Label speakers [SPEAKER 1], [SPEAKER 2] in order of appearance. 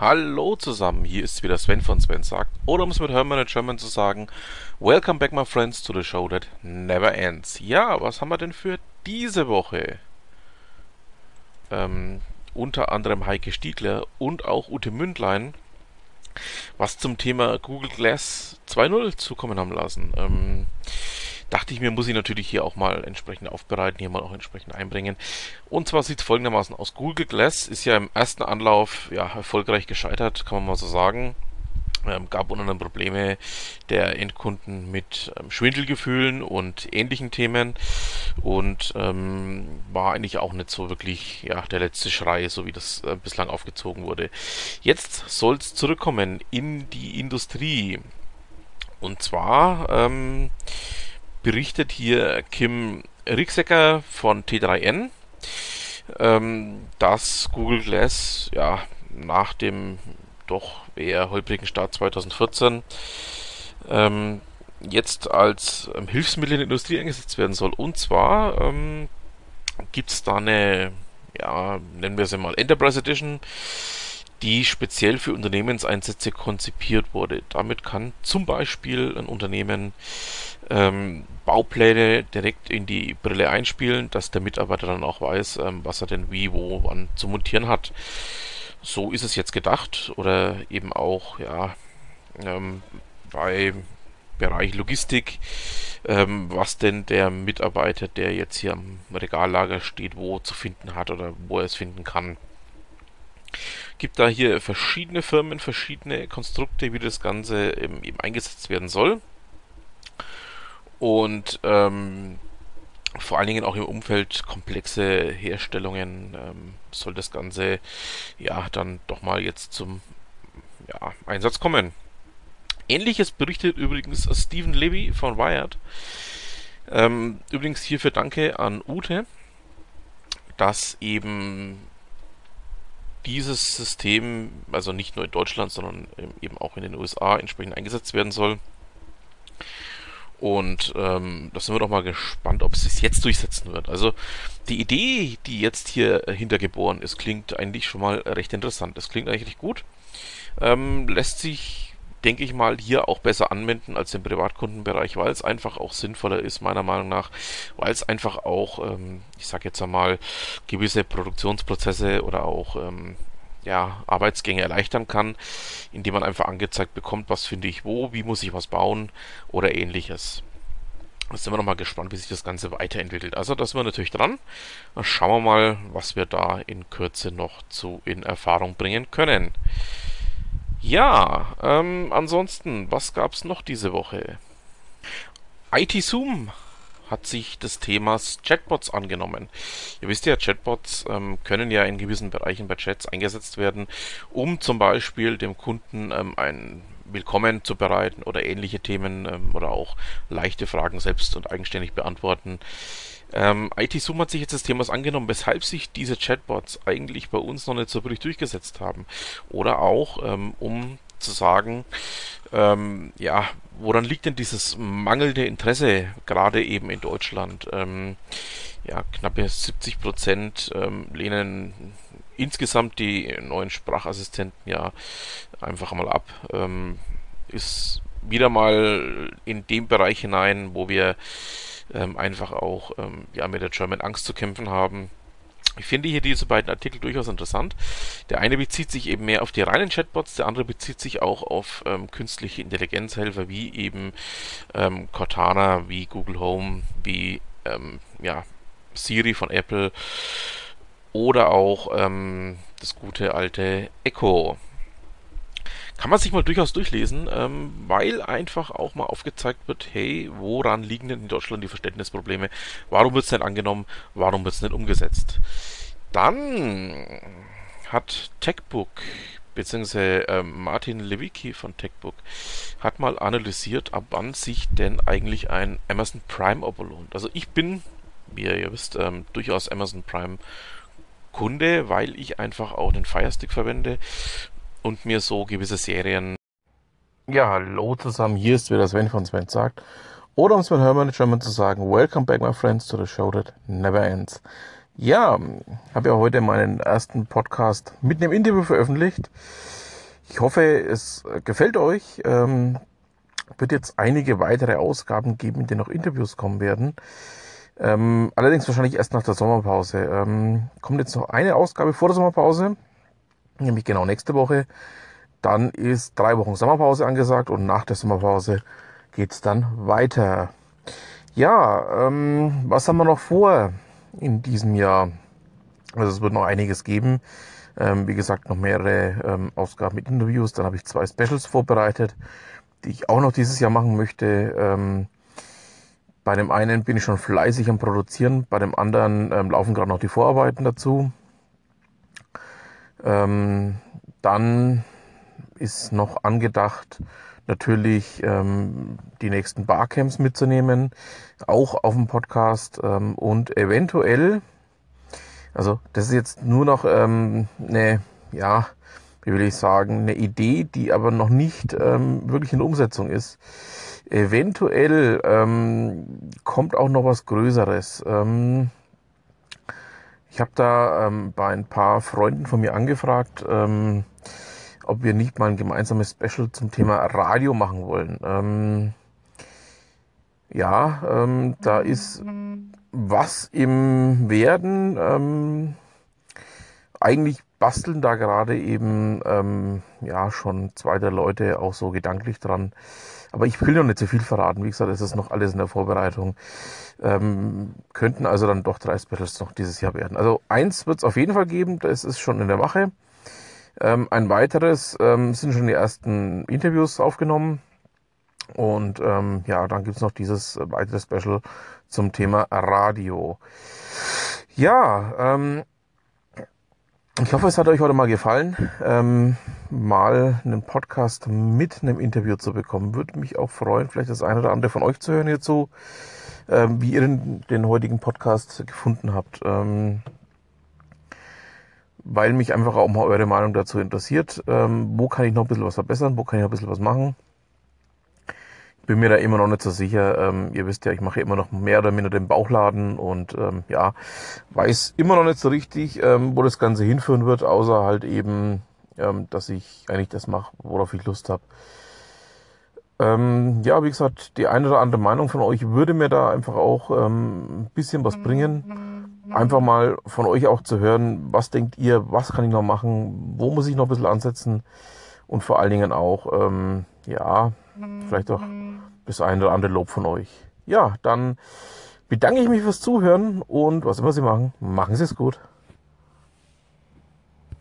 [SPEAKER 1] Hallo zusammen, hier ist wieder Sven von Sven sagt, oder um es mit Hermann German zu sagen, Welcome back my friends to the show that never ends. Ja, was haben wir denn für diese Woche? Ähm, unter anderem Heike Stiegler und auch Ute Mündlein, was zum Thema Google Glass 2.0 zukommen haben lassen. Ähm, dachte ich mir, muss ich natürlich hier auch mal entsprechend aufbereiten, hier mal auch entsprechend einbringen. Und zwar sieht es folgendermaßen aus. Google Glass ist ja im ersten Anlauf ja erfolgreich gescheitert, kann man mal so sagen. Ähm, gab unter anderem Probleme der Endkunden mit ähm, Schwindelgefühlen und ähnlichen Themen und ähm, war eigentlich auch nicht so wirklich ja, der letzte Schrei, so wie das äh, bislang aufgezogen wurde. Jetzt soll es zurückkommen in die Industrie und zwar ähm, berichtet hier Kim Ricksecker von T3N, ähm, dass Google Glass ja nach dem doch eher holprigen Start 2014 ähm, jetzt als ähm, Hilfsmittel in der Industrie eingesetzt werden soll. Und zwar ähm, gibt es da eine, ja, nennen wir sie mal Enterprise Edition, die speziell für Unternehmenseinsätze konzipiert wurde. Damit kann zum Beispiel ein Unternehmen ähm, Baupläne direkt in die Brille einspielen, dass der Mitarbeiter dann auch weiß, ähm, was er denn wie, wo, wann zu montieren hat. So ist es jetzt gedacht oder eben auch ja ähm, bei Bereich Logistik, ähm, was denn der Mitarbeiter, der jetzt hier am Regallager steht, wo zu finden hat oder wo er es finden kann gibt da hier verschiedene Firmen, verschiedene Konstrukte, wie das Ganze eben, eben eingesetzt werden soll. Und ähm, vor allen Dingen auch im Umfeld komplexe Herstellungen ähm, soll das Ganze ja dann doch mal jetzt zum ja, Einsatz kommen. Ähnliches berichtet übrigens Stephen Levy von Wired. Ähm, übrigens hierfür danke an Ute, dass eben dieses System, also nicht nur in Deutschland, sondern eben auch in den USA entsprechend eingesetzt werden soll. Und ähm, da sind wir doch mal gespannt, ob es sich jetzt durchsetzen wird. Also die Idee, die jetzt hier hintergeboren ist, klingt eigentlich schon mal recht interessant. Das klingt eigentlich gut. Ähm, lässt sich denke ich mal, hier auch besser anwenden als im Privatkundenbereich, weil es einfach auch sinnvoller ist, meiner Meinung nach, weil es einfach auch, ähm, ich sage jetzt einmal, gewisse Produktionsprozesse oder auch ähm, ja, Arbeitsgänge erleichtern kann, indem man einfach angezeigt bekommt, was finde ich wo, wie muss ich was bauen oder ähnliches. Da sind wir nochmal gespannt, wie sich das Ganze weiterentwickelt. Also, da sind wir natürlich dran. Dann schauen wir mal, was wir da in Kürze noch zu in Erfahrung bringen können. Ja, ähm, ansonsten, was gab's noch diese Woche? IT Zoom hat sich des Themas Chatbots angenommen. Ihr wisst ja, Chatbots ähm, können ja in gewissen Bereichen bei Chats eingesetzt werden, um zum Beispiel dem Kunden ähm, ein Willkommen zu bereiten oder ähnliche Themen ähm, oder auch leichte Fragen selbst und eigenständig beantworten. Ähm, IT-Zoom hat sich jetzt des Themas angenommen, weshalb sich diese Chatbots eigentlich bei uns noch nicht so wirklich durchgesetzt haben. Oder auch, ähm, um zu sagen, ähm, ja, woran liegt denn dieses mangelnde Interesse gerade eben in Deutschland? Ähm, ja, knappe 70 Prozent ähm, lehnen insgesamt die neuen Sprachassistenten ja einfach mal ab. Ähm, ist wieder mal in dem Bereich hinein, wo wir ähm, einfach auch ähm, ja, mit der German Angst zu kämpfen haben. Ich finde hier diese beiden Artikel durchaus interessant. Der eine bezieht sich eben mehr auf die reinen Chatbots, der andere bezieht sich auch auf ähm, künstliche Intelligenzhelfer wie eben ähm, Cortana, wie Google Home, wie ähm, ja, Siri von Apple oder auch ähm, das gute alte Echo kann man sich mal durchaus durchlesen, ähm, weil einfach auch mal aufgezeigt wird, hey, woran liegen denn in Deutschland die Verständnisprobleme? Warum wird es nicht angenommen? Warum wird es nicht umgesetzt? Dann hat TechBook beziehungsweise ähm, Martin Lewicki von TechBook hat mal analysiert, ab wann sich denn eigentlich ein Amazon Prime Abo lohnt. Also ich bin, wie ihr wisst, ähm, durchaus Amazon Prime Kunde, weil ich einfach auch den Firestick verwende und mir so gewisse Serien.
[SPEAKER 2] Ja, hallo zusammen, hier ist wieder Sven von Sven sagt. Oder um es mit Hermann German zu sagen, Welcome back my friends to the show that never ends. Ja, habe ja heute meinen ersten Podcast mit einem Interview veröffentlicht. Ich hoffe, es gefällt euch. Ähm, wird jetzt einige weitere Ausgaben geben, in denen noch Interviews kommen werden. Ähm, allerdings wahrscheinlich erst nach der Sommerpause. Ähm, kommt jetzt noch eine Ausgabe vor der Sommerpause, nämlich genau nächste Woche. Dann ist drei Wochen Sommerpause angesagt und nach der Sommerpause geht's dann weiter. Ja, ähm, was haben wir noch vor in diesem Jahr? Also es wird noch einiges geben. Ähm, wie gesagt, noch mehrere ähm, Ausgaben mit Interviews. Dann habe ich zwei Specials vorbereitet, die ich auch noch dieses Jahr machen möchte. Ähm, bei dem einen bin ich schon fleißig am Produzieren, bei dem anderen ähm, laufen gerade noch die Vorarbeiten dazu. Ähm, dann ist noch angedacht, natürlich ähm, die nächsten Barcamps mitzunehmen, auch auf dem Podcast ähm, und eventuell, also das ist jetzt nur noch ähm, eine, ja, wie will ich sagen, eine Idee, die aber noch nicht ähm, wirklich in Umsetzung ist. Eventuell ähm, kommt auch noch was Größeres. Ähm, ich habe da ähm, bei ein paar Freunden von mir angefragt, ähm, ob wir nicht mal ein gemeinsames Special zum Thema Radio machen wollen. Ähm, ja, ähm, da ist was im Werden. Ähm, eigentlich basteln da gerade eben ähm, ja schon zwei der Leute auch so gedanklich dran. Aber ich will noch nicht zu viel verraten. Wie gesagt, es ist noch alles in der Vorbereitung. Ähm, könnten also dann doch drei Specials noch dieses Jahr werden. Also eins wird es auf jeden Fall geben, das ist schon in der Mache. Ähm, ein weiteres ähm, sind schon die ersten Interviews aufgenommen. Und ähm, ja, dann gibt's noch dieses weitere Special zum Thema Radio. Ja, ähm, ich hoffe, es hat euch heute mal gefallen, ähm, mal einen Podcast mit einem Interview zu bekommen. Würde mich auch freuen, vielleicht das eine oder andere von euch zu hören hierzu, ähm, wie ihr den, den, heutigen Podcast gefunden habt. Ähm, weil mich einfach auch mal eure Meinung dazu interessiert. Ähm, wo kann ich noch ein bisschen was verbessern? Wo kann ich noch ein bisschen was machen? Bin mir da immer noch nicht so sicher. Ähm, ihr wisst ja, ich mache immer noch mehr oder minder den Bauchladen und ähm, ja, weiß immer noch nicht so richtig, ähm, wo das Ganze hinführen wird, außer halt eben, ähm, dass ich eigentlich das mache, worauf ich Lust habe. Ähm, ja, wie gesagt, die eine oder andere Meinung von euch würde mir da einfach auch ähm, ein bisschen was bringen. Einfach mal von euch auch zu hören, was denkt ihr, was kann ich noch machen, wo muss ich noch ein bisschen ansetzen und vor allen Dingen auch, ähm, ja, vielleicht auch das eine oder andere Lob von euch. Ja, dann bedanke ich mich fürs Zuhören und was immer Sie machen, machen Sie es gut.